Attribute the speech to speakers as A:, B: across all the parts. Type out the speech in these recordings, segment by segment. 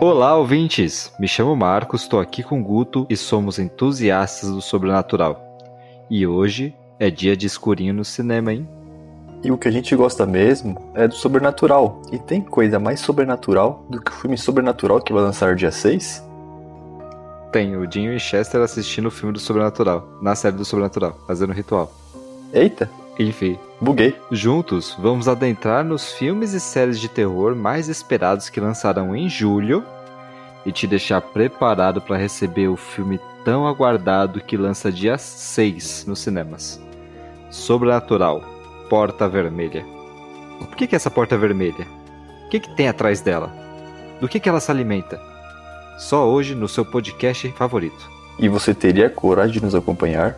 A: Olá, ouvintes! Me chamo Marcos, estou aqui com o Guto e somos entusiastas do sobrenatural. E hoje é dia de escurinho no cinema, hein?
B: E o que a gente gosta mesmo é do sobrenatural. E tem coisa mais sobrenatural do que o filme Sobrenatural que vai lançar dia 6?
A: Tem o Dinho e Chester assistindo o filme do Sobrenatural, na série do Sobrenatural, fazendo ritual.
B: Eita!
A: Enfim.
B: Buguei.
A: Juntos, vamos adentrar nos filmes e séries de terror mais esperados que lançarão em julho e te deixar preparado para receber o filme tão aguardado que lança dia 6 nos cinemas. Sobrenatural, Porta Vermelha. Por que, que é essa porta vermelha? O que, que tem atrás dela? Do que, que ela se alimenta? Só hoje no seu podcast favorito.
B: E você teria coragem de nos acompanhar?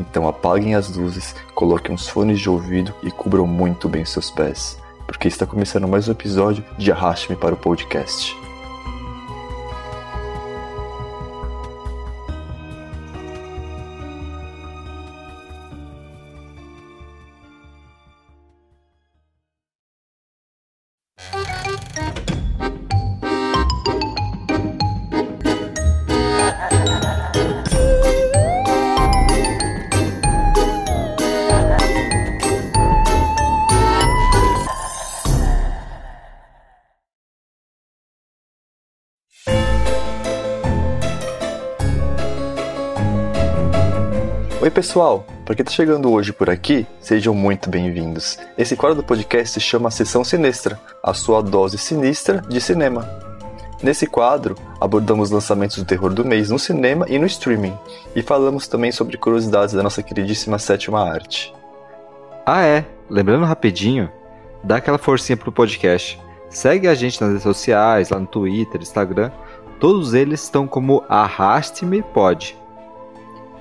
B: Então apaguem as luzes, coloquem uns fones de ouvido e cubram muito bem seus pés, porque está começando mais um episódio de Arraste-me para o Podcast. Pessoal, para quem está chegando hoje por aqui, sejam muito bem-vindos. Esse quadro do podcast se chama Sessão Sinistra, a sua dose sinistra de cinema. Nesse quadro, abordamos lançamentos do terror do mês no cinema e no streaming, e falamos também sobre curiosidades da nossa queridíssima sétima arte.
A: Ah é, lembrando rapidinho, dá aquela forcinha pro podcast. Segue a gente nas redes sociais, lá no Twitter, Instagram, todos eles estão como Arraste-me Pode.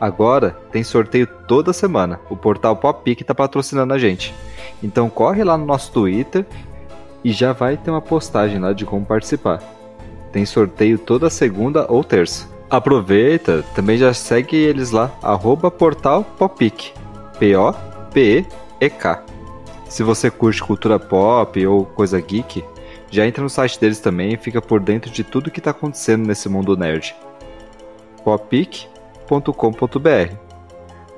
A: Agora tem sorteio toda semana. O portal Popic está patrocinando a gente. Então corre lá no nosso Twitter e já vai ter uma postagem lá de como participar. Tem sorteio toda segunda ou terça. Aproveita, também já segue eles lá, arroba portal Popic. P-O-P-E-K. Se você curte cultura pop ou coisa geek, já entra no site deles também e fica por dentro de tudo que está acontecendo nesse mundo nerd. Popic com.br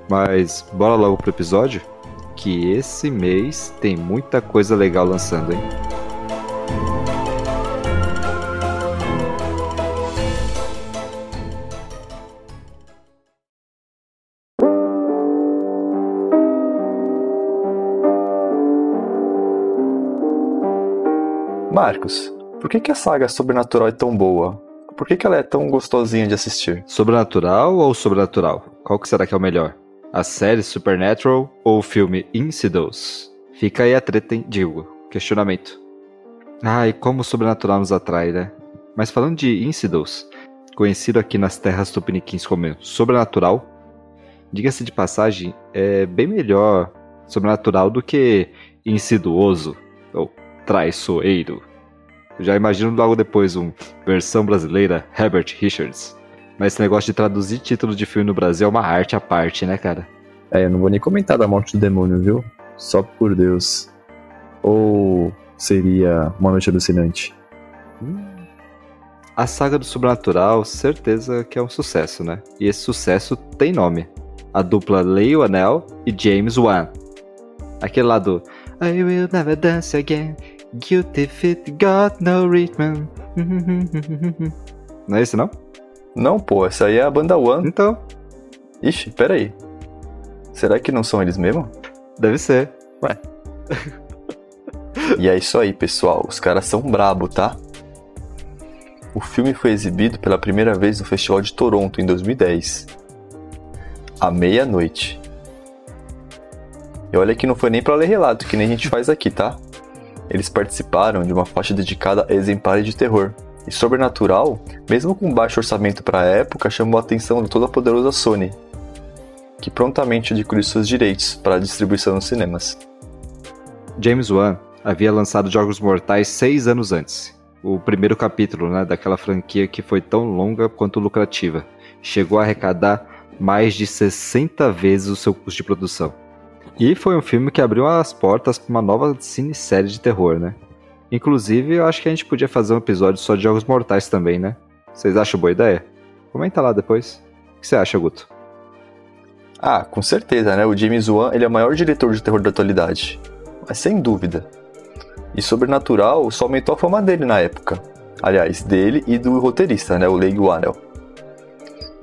A: Mas bora logo pro episódio? Que esse mês tem muita coisa legal lançando, hein?
B: Marcos, por que, que a saga Sobrenatural é tão boa? Por que, que ela é tão gostosinha de assistir?
A: Sobrenatural ou sobrenatural? Qual que será que é o melhor? A série Supernatural ou o filme Insidious? Fica aí a treta, hein? Digo, questionamento. Ai, como o sobrenatural nos atrai, né? Mas falando de Insidious, conhecido aqui nas terras tupiniquins como sobrenatural, diga-se de passagem, é bem melhor sobrenatural do que insiduoso ou traiçoeiro. Já imagino logo depois um versão brasileira Herbert Richards. Mas esse negócio de traduzir título de filme no Brasil é uma arte à parte, né, cara?
B: É, eu não vou nem comentar da morte do demônio, viu? Só por Deus. Ou seria uma noite alucinante?
A: A saga do Sobrenatural, certeza que é um sucesso, né? E esse sucesso tem nome. A dupla Leo Anel e James Wan. Aquele lá do I will never dance again, Guilty Feet Got No Rhythm. Não é esse, não?
B: Não, pô, essa aí é a banda One.
A: Então.
B: Ixi, peraí. Será que não são eles mesmo?
A: Deve ser.
B: Ué. e é isso aí, pessoal. Os caras são brabo, tá? O filme foi exibido pela primeira vez no Festival de Toronto em 2010. À meia-noite. E olha que não foi nem para ler relato, que nem a gente faz aqui, tá? Eles participaram de uma faixa dedicada a exemplares de terror. E Sobrenatural, mesmo com baixo orçamento para a época, chamou a atenção de toda a poderosa Sony, que prontamente adquiriu seus direitos para a distribuição nos cinemas.
A: James Wan havia lançado Jogos Mortais seis anos antes, o primeiro capítulo né, daquela franquia que foi tão longa quanto lucrativa. Chegou a arrecadar mais de 60 vezes o seu custo de produção. E foi um filme que abriu as portas para uma nova cinesérie de terror, né? Inclusive, eu acho que a gente podia fazer um episódio só de Jogos Mortais também, né? Vocês acham boa ideia? Comenta lá depois. O que você acha, Guto?
B: Ah, com certeza, né? O James Wan ele é o maior diretor de terror da atualidade. Mas sem dúvida. E Sobrenatural só aumentou a fama dele na época. Aliás, dele e do roteirista, né? O Leigh Whannell.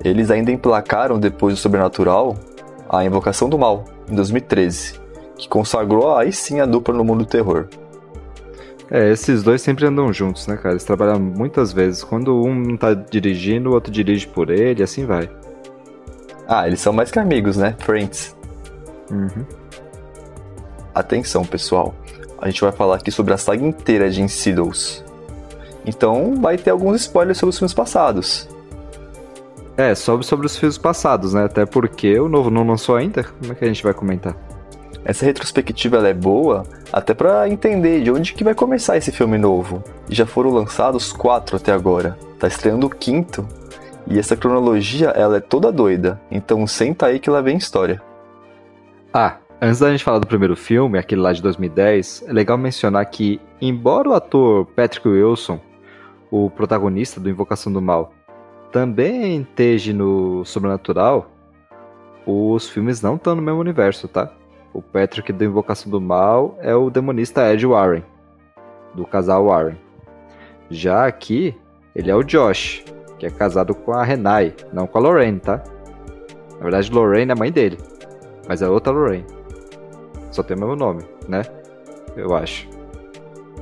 B: Eles ainda emplacaram depois do Sobrenatural a Invocação do Mal, em 2013, que consagrou aí sim a dupla no mundo do terror.
A: É, esses dois sempre andam juntos, né, cara? Eles trabalham muitas vezes. Quando um não tá dirigindo, o outro dirige por ele, assim vai.
B: Ah, eles são mais que amigos, né? Friends.
A: Uhum.
B: Atenção, pessoal. A gente vai falar aqui sobre a saga inteira de Insidious. Então, vai ter alguns spoilers sobre os filmes passados.
A: É, sobre, sobre os filmes passados, né? Até porque o novo não lançou ainda. Como é que a gente vai comentar?
B: Essa retrospectiva ela é boa até para entender de onde que vai começar esse filme novo. Já foram lançados quatro até agora. Tá estreando o quinto. E essa cronologia ela é toda doida. Então senta aí que lá vem história.
A: Ah, antes da gente falar do primeiro filme, aquele lá de 2010, é legal mencionar que, embora o ator Patrick Wilson, o protagonista do Invocação do Mal, também esteja no Sobrenatural, os filmes não estão no mesmo universo, tá? O Patrick do Invocação do Mal é o demonista Ed Warren, do casal Warren. Já aqui, ele é o Josh, que é casado com a Renai, não com a Lorraine, tá? Na verdade, Lorraine é a mãe dele, mas é outra Lorraine. Só tem o mesmo nome, né? Eu acho.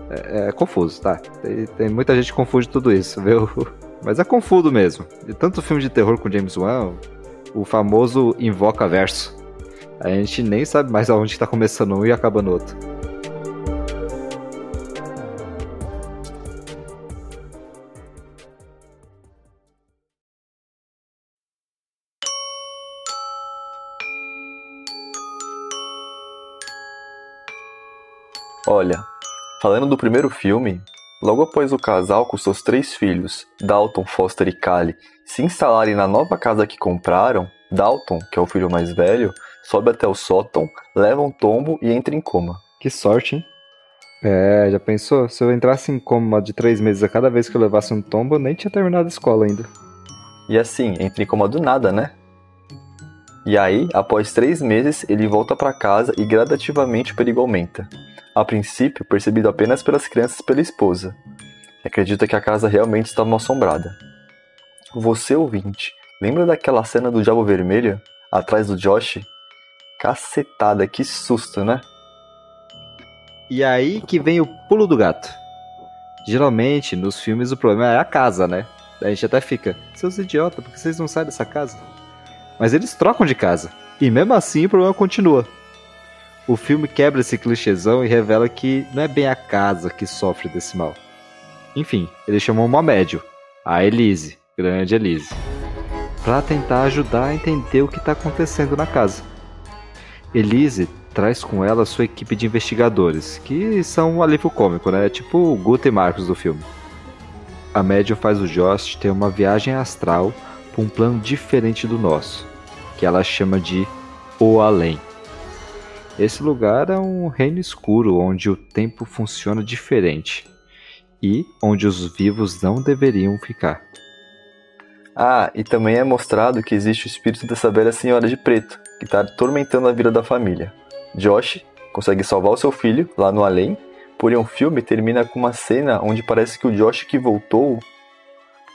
A: É, é confuso, tá? Tem, tem, muita gente que confunde tudo isso, viu? Mas é confuso mesmo. E tanto filme de terror com James Wan, o famoso invoca verso. A gente nem sabe mais aonde está começando um e acabando outro.
B: Olha, falando do primeiro filme, logo após o casal com seus três filhos, Dalton, Foster e Callie, se instalarem na nova casa que compraram, Dalton, que é o filho mais velho, sobe até o sótão, leva um tombo e entra em coma.
A: Que sorte, hein? É, já pensou? Se eu entrasse em coma de três meses a cada vez que eu levasse um tombo, eu nem tinha terminado a escola ainda.
B: E assim, entra em coma do nada, né? E aí, após três meses, ele volta para casa e gradativamente o perigo aumenta. A princípio, percebido apenas pelas crianças e pela esposa. Acredita que a casa realmente estava assombrada. Você, ouvinte, lembra daquela cena do Diabo Vermelho, atrás do Josh, Cacetada, que susto, né?
A: E aí que vem o pulo do gato. Geralmente, nos filmes, o problema é a casa, né? A gente até fica, seus idiotas, por que vocês não saem dessa casa? Mas eles trocam de casa. E mesmo assim o problema continua. O filme quebra esse clichêzão e revela que não é bem a casa que sofre desse mal. Enfim, ele chamou uma médio, a Elise, grande Elise, para tentar ajudar a entender o que está acontecendo na casa. Elise traz com ela sua equipe de investigadores, que são um alívio cômico, né? Tipo o Guto e Marcos do filme. A médium faz o Jost ter uma viagem astral para um plano diferente do nosso, que ela chama de O Além. Esse lugar é um reino escuro onde o tempo funciona diferente e onde os vivos não deveriam ficar.
B: Ah, e também é mostrado que existe o espírito dessa velha senhora de preto, que está atormentando a vida da família. Josh consegue salvar o seu filho lá no além, porém o filme termina com uma cena onde parece que o Josh que voltou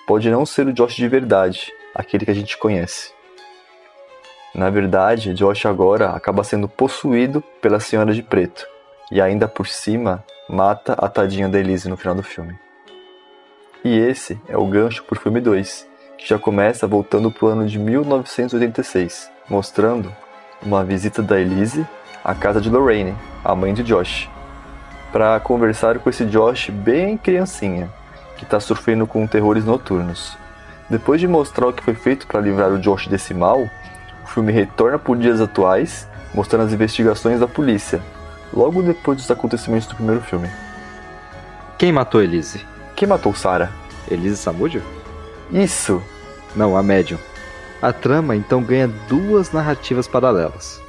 B: pode não ser o Josh de verdade, aquele que a gente conhece. Na verdade, Josh agora acaba sendo possuído pela Senhora de Preto e ainda por cima mata a tadinha da Elise no final do filme. E esse é o gancho pro filme 2, que já começa voltando pro ano de 1986 mostrando uma visita da Elise à casa de Lorraine, a mãe de Josh, para conversar com esse Josh bem criancinha, que está sofrendo com terrores noturnos. Depois de mostrar o que foi feito para livrar o Josh desse mal, o filme retorna os dias atuais, mostrando as investigações da polícia, logo depois dos acontecimentos do primeiro filme.
A: Quem matou Elise?
B: Quem matou Sarah?
A: Elise Samudio?
B: Isso!
A: Não, a médium. A trama então ganha duas narrativas paralelas.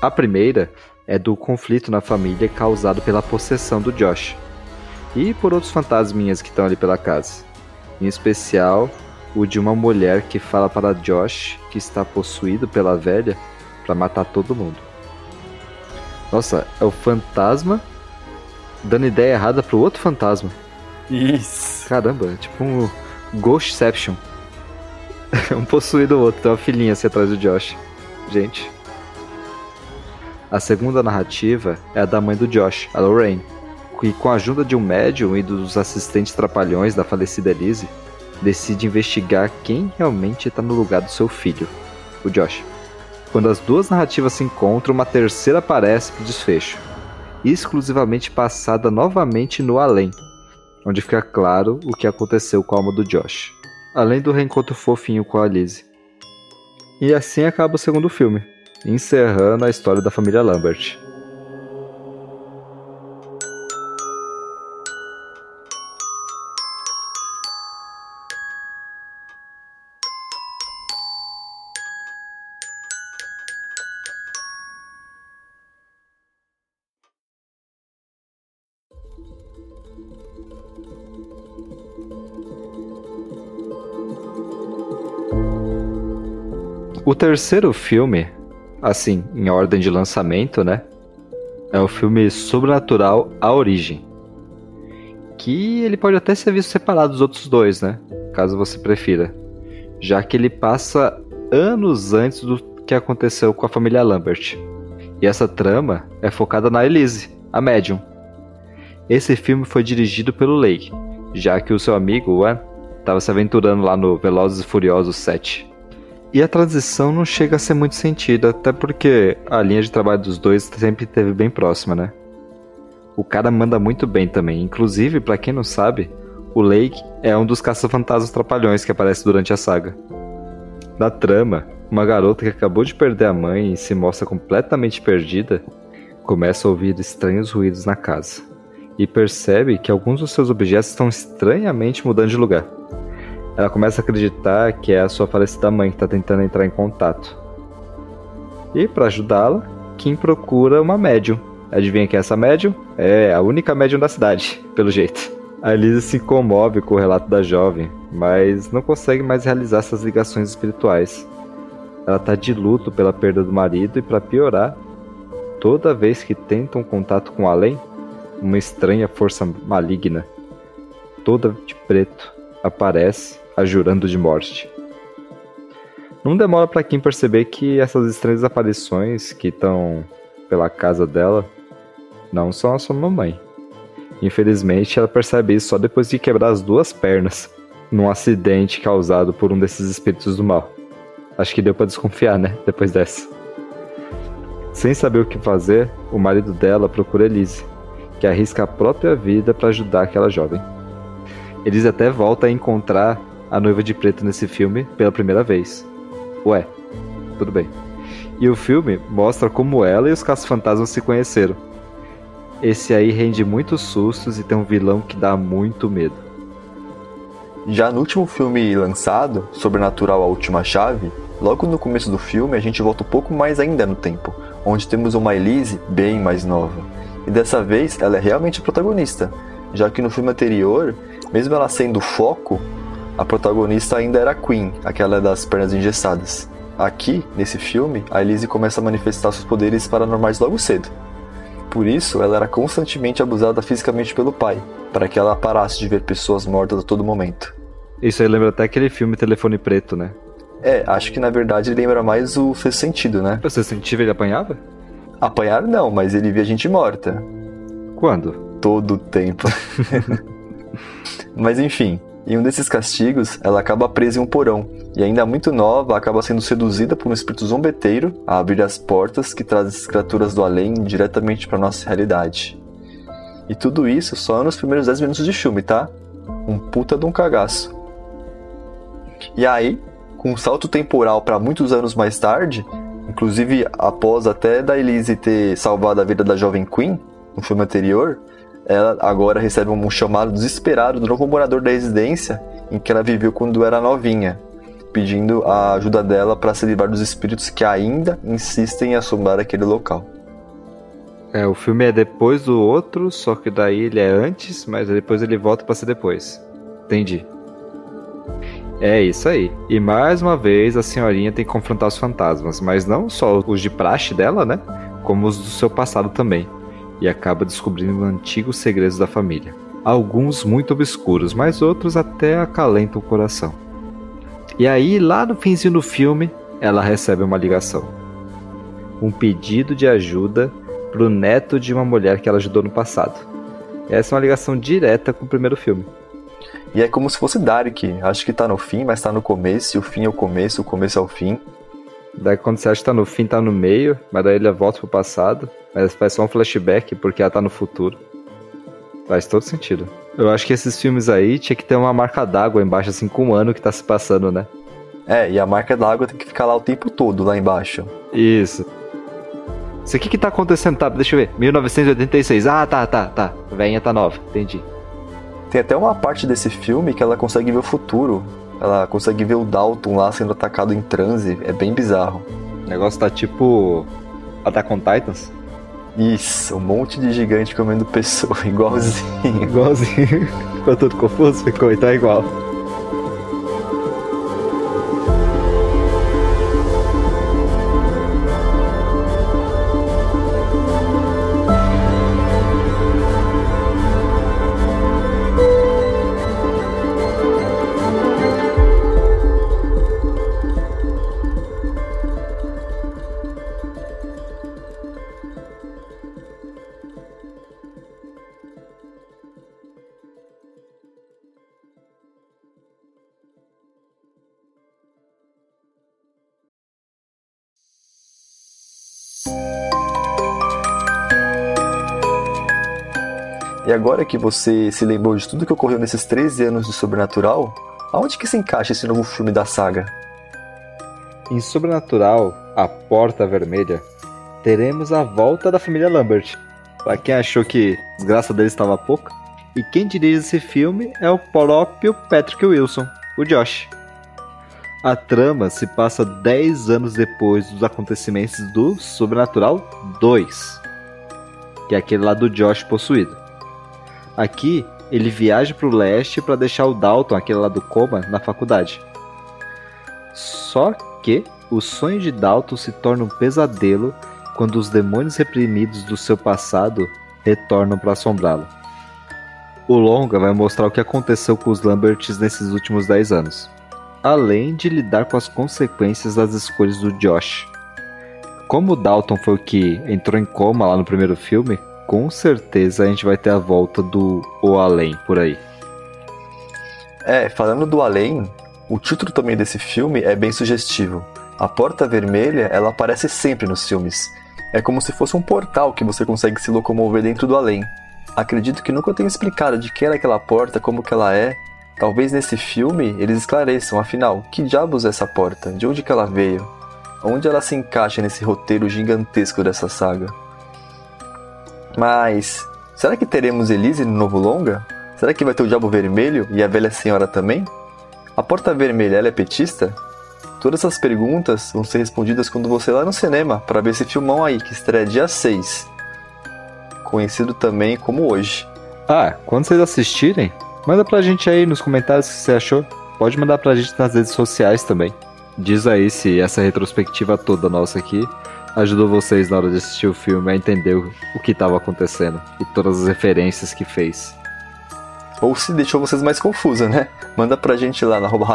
A: A primeira é do conflito na família causado pela possessão do Josh e por outros fantasminhas que estão ali pela casa. Em especial, o de uma mulher que fala para Josh que está possuído pela velha para matar todo mundo. Nossa, é o fantasma dando ideia errada pro outro fantasma.
B: Isso.
A: Caramba, é tipo um Ghostception. um possuído outro, tem uma filhinha assim atrás do Josh. Gente. A segunda narrativa é a da mãe do Josh, a Lorraine, que com a ajuda de um médium e dos assistentes trapalhões da falecida Elise, decide investigar quem realmente está no lugar do seu filho, o Josh. Quando as duas narrativas se encontram, uma terceira aparece para o desfecho, exclusivamente passada novamente no além, onde fica claro o que aconteceu com a alma do Josh, além do reencontro fofinho com a Lizzie. E assim acaba o segundo filme, encerrando a história da família Lambert. O terceiro filme, assim, em ordem de lançamento, né? É o filme Sobrenatural A Origem. Que ele pode até ser visto separado dos outros dois, né? Caso você prefira. Já que ele passa anos antes do que aconteceu com a família Lambert. E essa trama é focada na Elise, a médium. Esse filme foi dirigido pelo Lake, já que o seu amigo, Juan, estava se aventurando lá no Velozes e Furiosos 7. E a transição não chega a ser muito sentido, até porque a linha de trabalho dos dois sempre esteve bem próxima, né? O cara manda muito bem também. Inclusive, para quem não sabe, o Lake é um dos caça-fantasmas trapalhões que aparece durante a saga. Na trama, uma garota que acabou de perder a mãe e se mostra completamente perdida, começa a ouvir estranhos ruídos na casa e percebe que alguns dos seus objetos estão estranhamente mudando de lugar. Ela começa a acreditar que é a sua falecida mãe que está tentando entrar em contato. E para ajudá-la, Kim procura uma médium. Adivinha quem é essa médium? É a única médium da cidade, pelo jeito. A Elise se comove com o relato da jovem, mas não consegue mais realizar essas ligações espirituais. Ela está de luto pela perda do marido e, para piorar, toda vez que tenta um contato com o além, uma estranha força maligna, toda de preto, aparece a jurando de morte. Não demora para Kim perceber que essas estranhas aparições que estão pela casa dela não são a sua mamãe. Infelizmente, ela percebe isso só depois de quebrar as duas pernas num acidente causado por um desses espíritos do mal. Acho que deu para desconfiar, né? Depois dessa. Sem saber o que fazer, o marido dela procura Elise, que arrisca a própria vida para ajudar aquela jovem. Elise até volta a encontrar a noiva de preto nesse filme pela primeira vez. Ué, tudo bem. E o filme mostra como ela e os caça-fantasmas se conheceram. Esse aí rende muitos sustos e tem um vilão que dá muito medo.
B: Já no último filme lançado, Sobrenatural A Última Chave, logo no começo do filme a gente volta um pouco mais ainda no tempo, onde temos uma Elise bem mais nova. E dessa vez ela é realmente a protagonista, já que no filme anterior, mesmo ela sendo o foco, a protagonista ainda era a Queen, aquela das pernas engessadas. Aqui, nesse filme, a Elise começa a manifestar seus poderes paranormais logo cedo. Por isso, ela era constantemente abusada fisicamente pelo pai, para que ela parasse de ver pessoas mortas a todo momento.
A: Isso aí lembra até aquele filme Telefone Preto, né?
B: É, acho que na verdade lembra mais o Sexto Sentido, né?
A: O Sexto Sentido ele apanhava?
B: Apanhar não, mas ele via gente morta.
A: Quando?
B: Todo o tempo. mas enfim, em um desses castigos, ela acaba presa em um porão, e ainda muito nova, acaba sendo seduzida por um espírito zombeteiro a abrir as portas que traz as criaturas do além diretamente para nossa realidade. E tudo isso só nos primeiros 10 minutos de filme, tá? Um puta de um cagaço. E aí, com um salto temporal para muitos anos mais tarde, inclusive após até da Elise ter salvado a vida da jovem Queen no filme anterior, ela agora recebe um chamado desesperado do novo morador da residência em que ela viveu quando era novinha, pedindo a ajuda dela para se livrar dos espíritos que ainda insistem em assombrar aquele local.
A: É, o filme é depois do outro, só que daí ele é antes, mas depois ele volta pra ser depois. Entendi. É isso aí. E mais uma vez a senhorinha tem que confrontar os fantasmas, mas não só os de praxe dela, né? Como os do seu passado também. E acaba descobrindo antigos segredos da família. Alguns muito obscuros, mas outros até acalentam o coração. E aí, lá no finzinho do filme, ela recebe uma ligação. Um pedido de ajuda pro neto de uma mulher que ela ajudou no passado. Essa é uma ligação direta com o primeiro filme.
B: E é como se fosse Dark. Acho que tá no fim, mas tá no começo, e o fim é o começo, o começo é o fim.
A: Daí quando você acha que tá no fim, tá no meio, mas daí ele volta pro passado, mas faz só um flashback porque ela tá no futuro. Faz todo sentido. Eu acho que esses filmes aí tinha que ter uma marca d'água embaixo, assim, com um ano que tá se passando, né?
B: É, e a marca d'água tem que ficar lá o tempo todo, lá embaixo.
A: Isso. Isso aqui que tá acontecendo, tá? Deixa eu ver. 1986. Ah, tá, tá, tá. Venha tá nova, entendi.
B: Tem até uma parte desse filme que ela consegue ver o futuro. Ela consegue ver o Dalton lá sendo atacado em transe. É bem bizarro.
A: O negócio tá tipo. Attack on Titans?
B: Isso, um monte de gigante comendo pessoa, igualzinho.
A: Igualzinho. Ficou tudo confuso? Ficou, então é igual.
B: E agora que você se lembrou de tudo que ocorreu nesses 13 anos de Sobrenatural, aonde que se encaixa esse novo filme da saga?
A: Em Sobrenatural, A Porta Vermelha, teremos a volta da família Lambert. Pra quem achou que a desgraça deles estava pouca. E quem dirige esse filme é o próprio Patrick Wilson, o Josh. A trama se passa 10 anos depois dos acontecimentos do Sobrenatural 2, que é aquele lá do Josh possuído. Aqui, ele viaja para o leste para deixar o Dalton, aquele lá do coma, na faculdade. Só que o sonho de Dalton se torna um pesadelo quando os demônios reprimidos do seu passado retornam para assombrá-lo. O longa vai mostrar o que aconteceu com os Lamberts nesses últimos 10 anos, além de lidar com as consequências das escolhas do Josh. Como o Dalton foi o que entrou em coma lá no primeiro filme, com certeza a gente vai ter a volta do O Além por aí.
B: É, falando do Além, o título também desse filme é bem sugestivo. A Porta Vermelha, ela aparece sempre nos filmes. É como se fosse um portal que você consegue se locomover dentro do além. Acredito que nunca tenho explicado de que era aquela porta, como que ela é. Talvez nesse filme eles esclareçam, afinal, que diabos é essa porta? De onde que ela veio? Onde ela se encaixa nesse roteiro gigantesco dessa saga? Mas será que teremos Elise no novo longa? Será que vai ter o Diabo Vermelho e a Velha Senhora também? A Porta Vermelha ela é petista? Todas essas perguntas vão ser respondidas quando você ir lá no cinema para ver esse filmão aí que estreia dia 6, conhecido também como Hoje.
A: Ah, quando vocês assistirem, manda pra gente aí nos comentários o que você achou. Pode mandar pra gente nas redes sociais também. Diz aí se essa retrospectiva toda nossa aqui ajudou vocês na hora de assistir o filme a entender o que estava acontecendo e todas as referências que fez.
B: Ou se deixou vocês mais confusos, né? Manda pra gente lá no arroba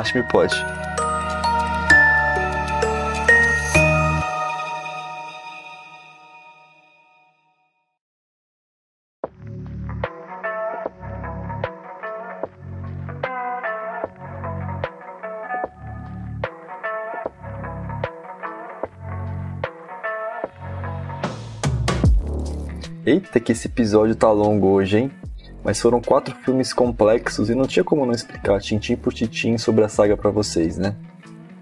B: que esse episódio tá longo hoje, hein? Mas foram quatro filmes complexos e não tinha como não explicar tintim por tintim sobre a saga para vocês, né?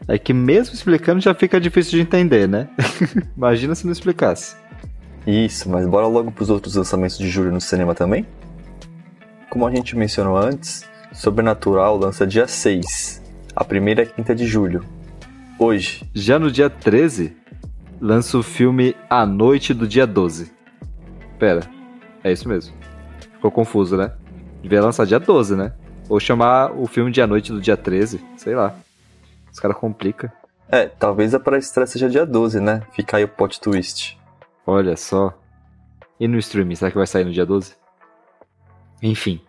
A: É que mesmo explicando já fica difícil de entender, né? Imagina se não explicasse.
B: Isso, mas bora logo pros outros lançamentos de julho no cinema também? Como a gente mencionou antes, Sobrenatural lança dia 6, a primeira é quinta de julho. Hoje.
A: Já no dia 13, lança o filme A Noite do Dia 12. Pera, é isso mesmo. Ficou confuso, né? Devia lançar dia 12, né? Ou chamar o filme dia noite do dia 13, sei lá. Os caras complicam.
B: É, talvez a pré-estreia seja dia 12, né? Fica aí o plot twist.
A: Olha só. E no streaming, será que vai sair no dia 12? Enfim,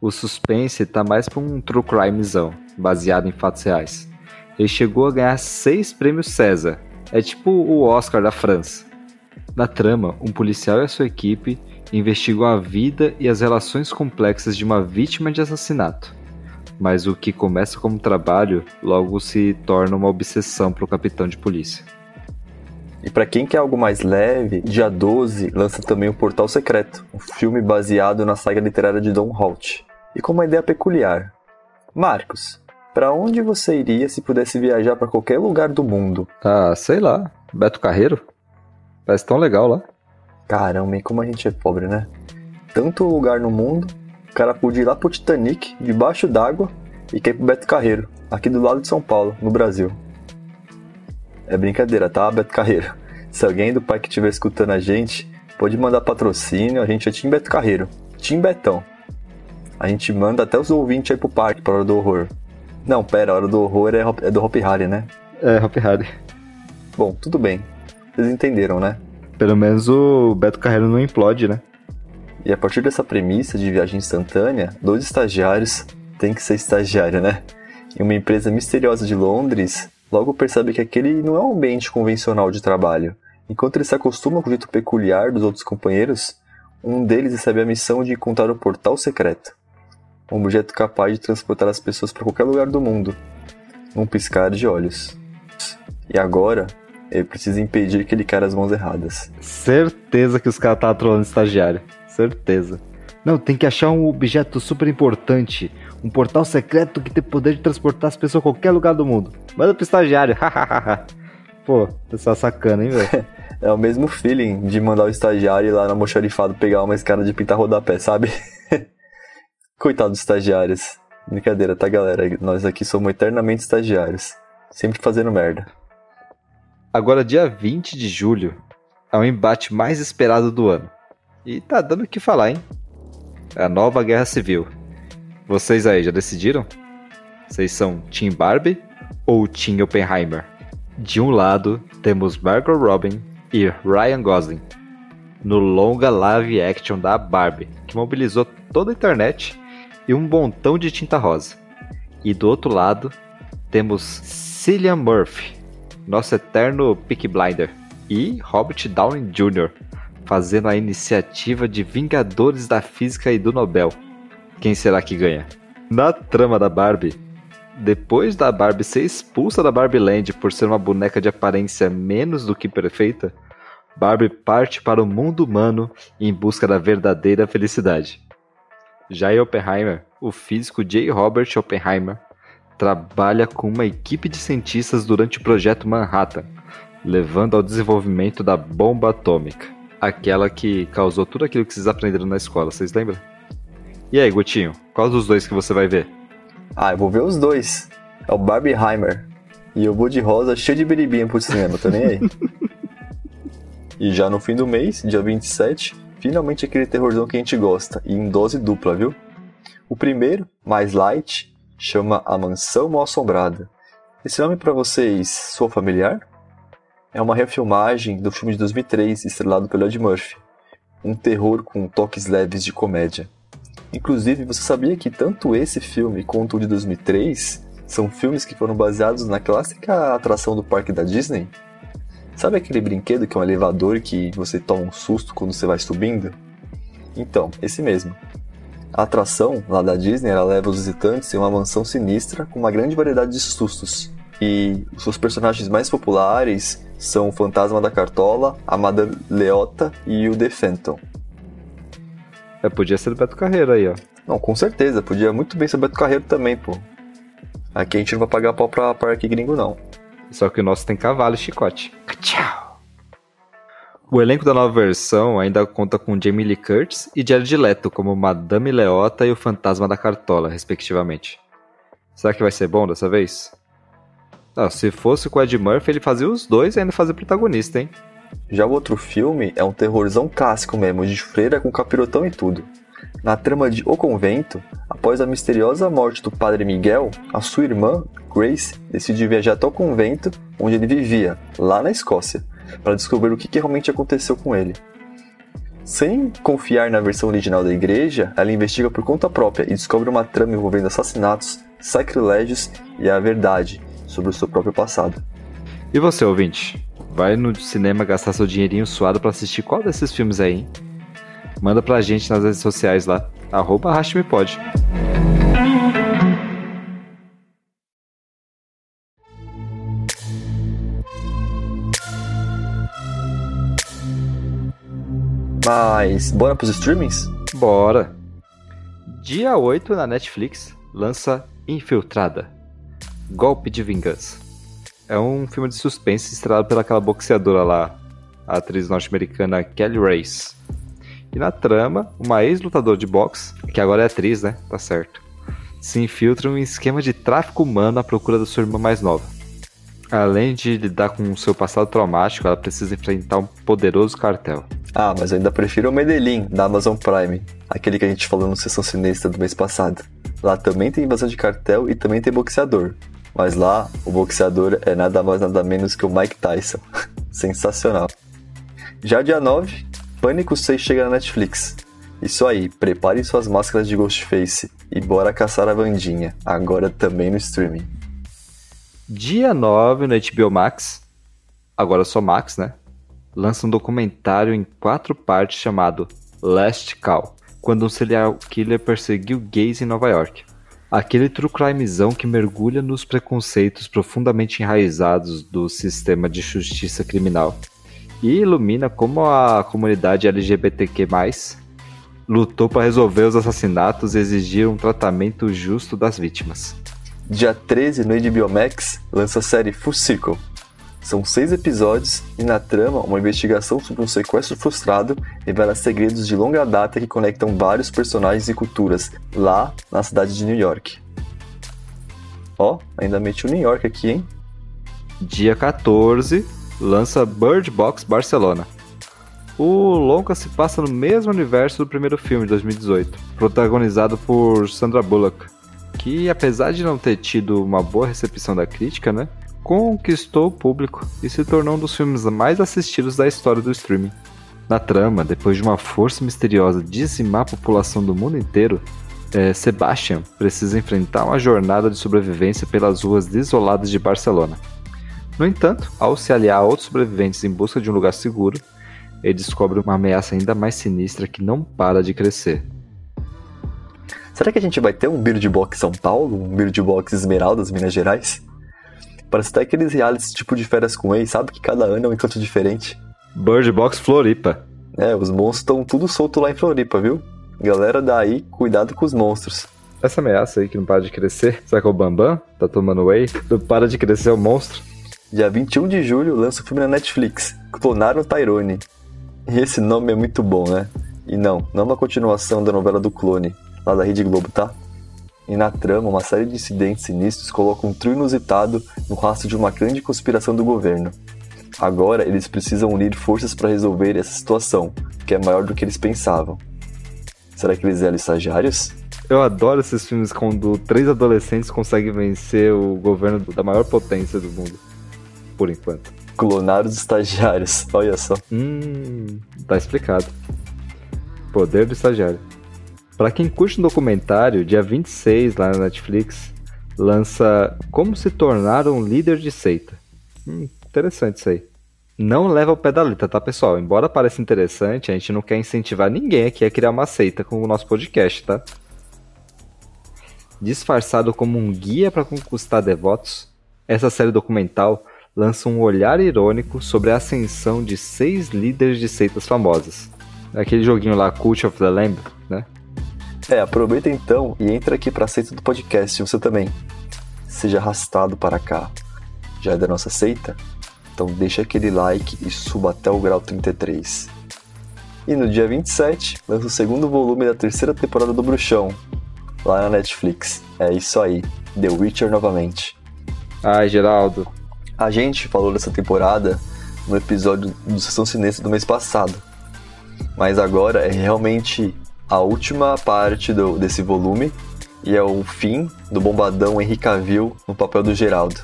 A: o suspense tá mais pra um true crimezão, baseado em fatos reais. Ele chegou a ganhar seis prêmios César. É tipo o Oscar da França. Na trama, um policial e a sua equipe investigam a vida e as relações complexas de uma vítima de assassinato. Mas o que começa como trabalho logo se torna uma obsessão para o capitão de polícia.
B: E para quem quer algo mais leve, dia 12 lança também o Portal Secreto, um filme baseado na saga literária de Don Holt. E com uma ideia peculiar. Marcos, para onde você iria se pudesse viajar para qualquer lugar do mundo?
A: Ah, sei lá. Beto Carreiro? Parece tão legal lá.
B: Caramba, e como a gente é pobre, né? Tanto lugar no mundo, o cara podia ir lá pro Titanic, debaixo d'água, e quer ir pro Beto Carreiro, aqui do lado de São Paulo, no Brasil. É brincadeira, tá, Beto Carreiro? Se alguém do pai que estiver escutando a gente, pode mandar patrocínio, a gente é Tim Beto Carreiro. Tim Betão. A gente manda até os ouvintes aí pro parque pra hora do horror. Não, pera, a hora do horror é, é do Hop Harry, né?
A: É, Hop Harry.
B: Bom, tudo bem. Vocês entenderam, né?
A: Pelo menos o Beto Carreiro não implode, né?
B: E a partir dessa premissa de viagem instantânea, dois estagiários, tem que ser estagiário, né? Em uma empresa misteriosa de Londres, logo percebe que aquele não é um ambiente convencional de trabalho. Enquanto ele se acostuma com o jeito peculiar dos outros companheiros, um deles recebe a missão de encontrar o portal secreto. Um objeto capaz de transportar as pessoas para qualquer lugar do mundo, num piscar de olhos. E agora, ele precisa impedir que ele caia as mãos erradas.
A: Certeza que os caras estavam trolando estagiário. Certeza. Não, tem que achar um objeto super importante. Um portal secreto que tem poder de transportar as pessoas a qualquer lugar do mundo. Manda pro estagiário. Pô, pessoal sacana, hein, velho?
B: é o mesmo feeling de mandar o estagiário ir lá no almoxarifado pegar uma escada de pintar rodapé, sabe? Coitado dos estagiários. Brincadeira, tá, galera? Nós aqui somos eternamente estagiários. Sempre fazendo merda.
A: Agora, dia 20 de julho, é o embate mais esperado do ano. E tá dando o que falar, hein? É a nova guerra civil. Vocês aí já decidiram? Vocês são Team Barbie ou Team Oppenheimer? De um lado, temos Margot Robin e Ryan Gosling, no longa live action da Barbie, que mobilizou toda a internet e um montão de tinta rosa. E do outro lado, temos Cillian Murphy, nosso eterno Peak Blinder, e Robert Downey Jr., fazendo a iniciativa de Vingadores da Física e do Nobel. Quem será que ganha? Na trama da Barbie, depois da Barbie ser expulsa da Barbie Land por ser uma boneca de aparência menos do que perfeita, Barbie parte para o mundo humano em busca da verdadeira felicidade. Já em Oppenheimer, o físico J. Robert Oppenheimer trabalha com uma equipe de cientistas durante o projeto Manhattan, levando ao desenvolvimento da bomba atômica. Aquela que causou tudo aquilo que vocês aprenderam na escola, vocês lembram? E aí, Gutinho, qual dos dois que você vai ver?
B: Ah, eu vou ver os dois. É o Barbieheimer. E eu vou de rosa cheio de biribinha pro cinema, tô nem aí. e já no fim do mês, dia 27, finalmente aquele terrorzão que a gente gosta, e em dose dupla, viu? O primeiro, mais light, chama A Mansão Mal Assombrada. Esse nome para vocês soa familiar? É uma refilmagem do filme de 2003, estrelado pelo Ed Murphy. Um terror com toques leves de comédia. Inclusive, você sabia que tanto esse filme quanto o de 2003 são filmes que foram baseados na clássica atração do parque da Disney? Sabe aquele brinquedo que é um elevador que você toma um susto quando você vai subindo? Então, esse mesmo. A atração lá da Disney ela leva os visitantes em uma mansão sinistra com uma grande variedade de sustos. E os seus personagens mais populares são o Fantasma da Cartola, a Madame Leota e o The Phantom.
A: É, podia ser do Beto Carreiro aí, ó.
B: Não, com certeza, podia muito bem ser o Beto Carreiro também, pô. Aqui a gente não vai pagar pau pra parque gringo, não.
A: Só que o nosso tem cavalo e chicote. Tchau! O elenco da nova versão ainda conta com Jamie Lee Curtis e Jared Leto como Madame Leota e o Fantasma da Cartola, respectivamente. Será que vai ser bom dessa vez? Não, se fosse com o Ed Murphy, ele fazia os dois e ainda fazia protagonista, hein?
B: Já o outro filme é um terrorzão clássico mesmo, de freira com capirotão e tudo. Na trama de O Convento, após a misteriosa morte do padre Miguel, a sua irmã, Grace, decide viajar até o convento onde ele vivia, lá na Escócia, para descobrir o que, que realmente aconteceu com ele. Sem confiar na versão original da igreja, ela investiga por conta própria e descobre uma trama envolvendo assassinatos, sacrilégios e a verdade sobre o seu próprio passado.
A: E você, ouvinte? Vai no cinema gastar seu dinheirinho suado para assistir qual desses filmes aí, hein? Manda pra gente nas redes sociais lá, arroba Pode.
B: Mas bora pros streamings?
A: Bora! Dia 8 na Netflix lança Infiltrada Golpe de Vingança. É um filme de suspense estrelado pelaquela boxeadora lá, a atriz norte-americana Kelly Race. E na trama, uma ex-lutadora de boxe, que agora é atriz, né? Tá certo. Se infiltra em um esquema de tráfico humano à procura da sua irmã mais nova. Além de lidar com o seu passado traumático, ela precisa enfrentar um poderoso cartel.
B: Ah, mas eu ainda prefiro o Medellín, da Amazon Prime, aquele que a gente falou no Sessão Sinistra do mês passado. Lá também tem invasão de cartel e também tem boxeador. Mas lá, o boxeador é nada mais nada menos que o Mike Tyson. Sensacional. Já dia 9, Pânico 6 chega na Netflix. Isso aí, preparem suas máscaras de Ghostface e bora caçar a Vandinha, agora também no streaming.
A: Dia 9 no HBO Max, agora só Max, né? Lança um documentário em quatro partes chamado Last Call, quando um serial killer perseguiu gays em Nova York. Aquele true crimezão que mergulha nos preconceitos profundamente enraizados do sistema de justiça criminal e ilumina como a comunidade LGBTQ+, lutou para resolver os assassinatos e exigir um tratamento justo das vítimas.
B: Dia 13, no HBO Max, lança a série Full Circle. São seis episódios e na trama, uma investigação sobre um sequestro frustrado revela segredos de longa data que conectam vários personagens e culturas lá na cidade de New York. Ó, ainda meti o New York aqui, hein?
A: Dia 14, lança Bird Box Barcelona. O longa se passa no mesmo universo do primeiro filme de 2018, protagonizado por Sandra Bullock, que apesar de não ter tido uma boa recepção da crítica, né, conquistou o público e se tornou um dos filmes mais assistidos da história do streaming. Na trama, depois de uma força misteriosa dizimar a população do mundo inteiro, é, Sebastian precisa enfrentar uma jornada de sobrevivência pelas ruas desoladas de Barcelona. No entanto, ao se aliar a outros sobreviventes em busca de um lugar seguro, ele descobre uma ameaça ainda mais sinistra que não para de crescer.
B: Será que a gente vai ter um Bird Box São Paulo? Um Bird Box Esmeraldas, Minas Gerais? Parece até aqueles realities tipo de férias com ex, sabe? Que cada ano é um encanto diferente.
A: Bird Box Floripa.
B: É, os monstros estão tudo solto lá em Floripa, viu? Galera daí, cuidado com os monstros.
A: Essa ameaça aí que não para de crescer, será que é o Bambam? Tá tomando whey? Não para de crescer o monstro?
B: Dia 21 de julho lança o filme na Netflix, Clonaram Tyrone. E esse nome é muito bom, né? E não, não é uma continuação da novela do Clone, lá da Rede Globo, tá? E na trama, uma série de incidentes sinistros colocam um trio inusitado no rastro de uma grande conspiração do governo. Agora, eles precisam unir forças para resolver essa situação, que é maior do que eles pensavam. Será que eles eram estagiários?
A: Eu adoro esses filmes quando três adolescentes conseguem vencer o governo da maior potência do mundo por enquanto.
B: Clonar os estagiários, olha só.
A: Hum, tá explicado. Poder do estagiário. Para quem curte um documentário, dia 26 lá na Netflix, lança Como se tornar um líder de seita. Hum, interessante isso aí. Não leva ao pé da letra, tá, pessoal? Embora pareça interessante, a gente não quer incentivar ninguém aqui a criar uma seita com o nosso podcast, tá? Disfarçado como um guia para conquistar devotos, essa série documental lança um olhar irônico sobre a ascensão de seis líderes de seitas famosas. Aquele joguinho lá, Cult of the Lamb, né?
B: É, aproveita então e entra aqui para a seita do podcast, você também. Seja arrastado para cá. Já é da nossa seita? Então deixa aquele like e suba até o grau 33. E no dia 27, lança o segundo volume da terceira temporada do Bruxão, lá na Netflix. É isso aí, The Witcher novamente.
A: Ai, Geraldo,
B: a gente falou dessa temporada no episódio do Sessão Sinistra do mês passado. Mas agora é realmente a última parte do, desse volume e é o fim do bombadão Henry Cavill no papel do Geraldo.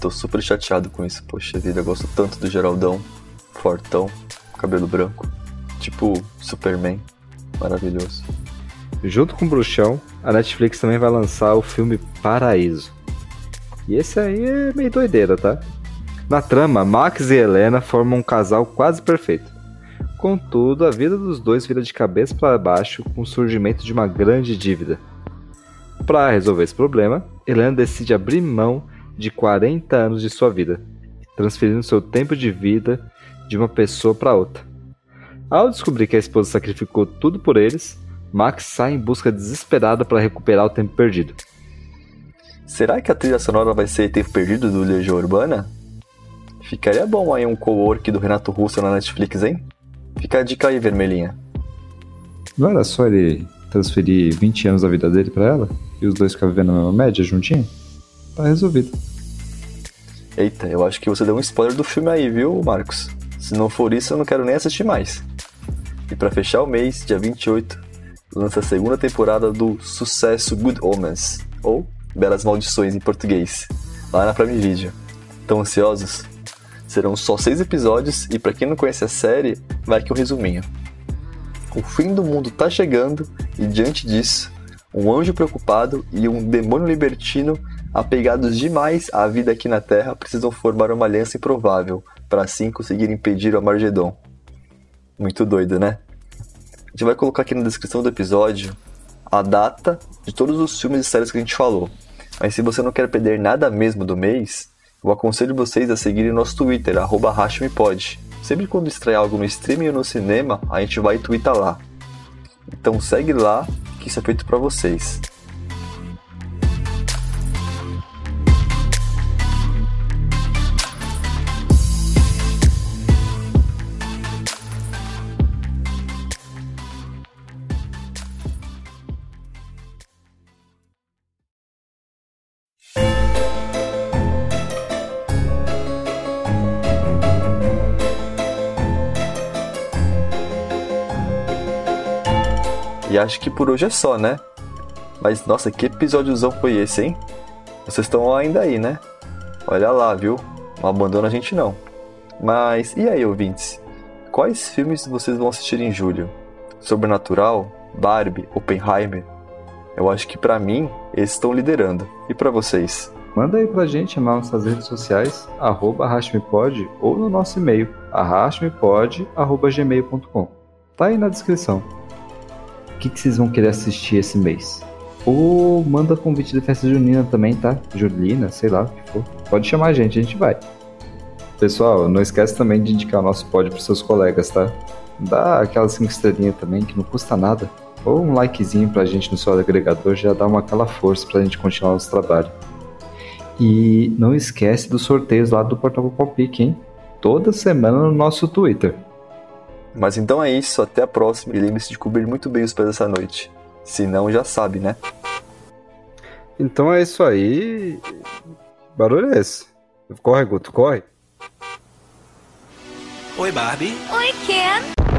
B: Tô super chateado com isso, poxa vida, eu gosto tanto do Geraldão, fortão, cabelo branco, tipo Superman, maravilhoso.
A: Junto com o Bruxão, a Netflix também vai lançar o filme Paraíso. E esse aí é meio doideira, tá? Na trama, Max e Helena formam um casal quase perfeito. Contudo, a vida dos dois vira de cabeça para baixo com o surgimento de uma grande dívida. Para resolver esse problema, Helena decide abrir mão de 40 anos de sua vida, transferindo seu tempo de vida de uma pessoa para outra. Ao descobrir que a esposa sacrificou tudo por eles, Max sai em busca desesperada para recuperar o tempo perdido.
B: Será que a trilha sonora vai ser Tempo Perdido do Legião Urbana? Ficaria bom aí um co-work do Renato Russo na Netflix, hein? Fica a dica aí, vermelhinha.
A: Não era só ele transferir 20 anos da vida dele para ela? E os dois ficar vivendo na mesma média juntinho? Tá resolvido.
B: Eita, eu acho que você deu um spoiler do filme aí, viu, Marcos? Se não for isso, eu não quero nem assistir mais. E para fechar o mês, dia 28, lança a segunda temporada do sucesso Good Omens, ou Belas Maldições em português, lá na Prime Video. Estão ansiosos? Serão só seis episódios e para quem não conhece a série, vai o um resuminho. O fim do mundo tá chegando e diante disso, um anjo preocupado e um demônio libertino apegados demais à vida aqui na Terra precisam formar uma aliança improvável para assim conseguir impedir o Amargedon. Muito doido, né? A gente vai colocar aqui na descrição do episódio a data de todos os filmes e séries que a gente falou. Mas se você não quer perder nada mesmo do mês, eu aconselho vocês a seguirem nosso Twitter, arroba Sempre quando estrear algo no streaming ou no cinema, a gente vai twittar lá. Então segue lá, que isso é feito para vocês. E acho que por hoje é só, né? Mas nossa, que episódiozão foi esse, hein? Vocês estão ainda aí, né? Olha lá, viu? Não abandona a gente não. Mas e aí, ouvintes? Quais filmes vocês vão assistir em julho? Sobrenatural, Barbie, Oppenheimer? Eu acho que para mim eles estão liderando. E para vocês?
A: Manda aí pra gente nas nossas redes sociais, arroba ou no nosso e-mail, arrastmepod.gmail.com. Tá aí na descrição o que, que vocês vão querer assistir esse mês. Ou manda convite de festa junina também, tá? Julina, sei lá o que for. Pode chamar a gente, a gente vai. Pessoal, não esquece também de indicar o nosso pod para seus colegas, tá? Dá aquelas 5 estrelinhas também, que não custa nada. Ou um likezinho pra gente no seu agregador já dá uma aquela força pra gente continuar nosso trabalho. E não esquece dos sorteios lá do Portal Palpique, hein? Toda semana no nosso Twitter.
B: Mas então é isso, até a próxima e lembre-se de cobrir muito bem os pés essa noite. Se não, já sabe, né?
A: Então é isso aí. Barulho é esse? Corre, Guto, corre.
C: Oi, Barbie.
D: Oi, Ken.